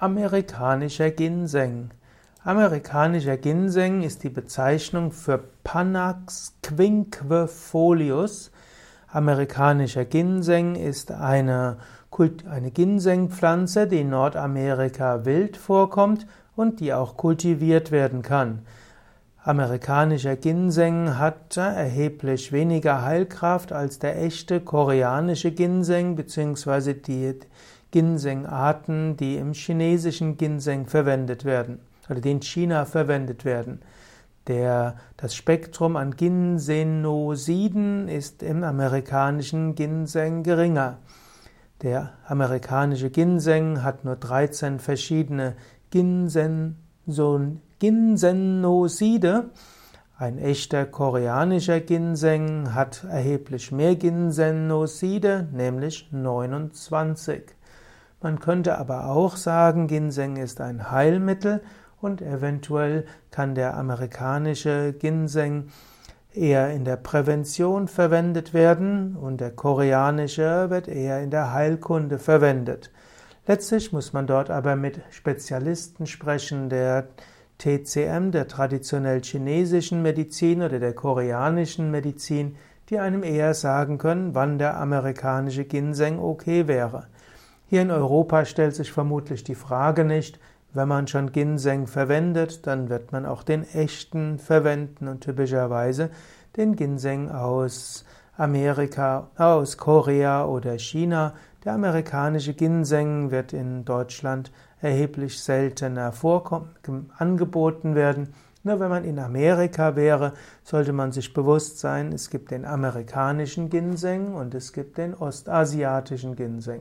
Amerikanischer Ginseng. Amerikanischer Ginseng ist die Bezeichnung für Panax quinquefolius. Amerikanischer Ginseng ist eine, eine Ginsengpflanze, die in Nordamerika wild vorkommt und die auch kultiviert werden kann. Amerikanischer Ginseng hat erheblich weniger Heilkraft als der echte koreanische Ginseng bzw. die Ginsengarten, die im chinesischen Ginseng verwendet werden oder die in China verwendet werden. Der, das Spektrum an Ginsenosiden ist im amerikanischen Ginseng geringer. Der amerikanische Ginseng hat nur 13 verschiedene Ginsenoside. Ein echter koreanischer Ginseng hat erheblich mehr Ginsenoside, nämlich 29. Man könnte aber auch sagen, Ginseng ist ein Heilmittel und eventuell kann der amerikanische Ginseng eher in der Prävention verwendet werden und der koreanische wird eher in der Heilkunde verwendet. Letztlich muss man dort aber mit Spezialisten sprechen, der TCM, der traditionell chinesischen Medizin oder der koreanischen Medizin, die einem eher sagen können, wann der amerikanische Ginseng okay wäre. Hier in Europa stellt sich vermutlich die Frage nicht, wenn man schon Ginseng verwendet, dann wird man auch den echten verwenden und typischerweise den Ginseng aus Amerika, aus Korea oder China. Der amerikanische Ginseng wird in Deutschland erheblich seltener angeboten werden. Nur wenn man in Amerika wäre, sollte man sich bewusst sein, es gibt den amerikanischen Ginseng und es gibt den ostasiatischen Ginseng.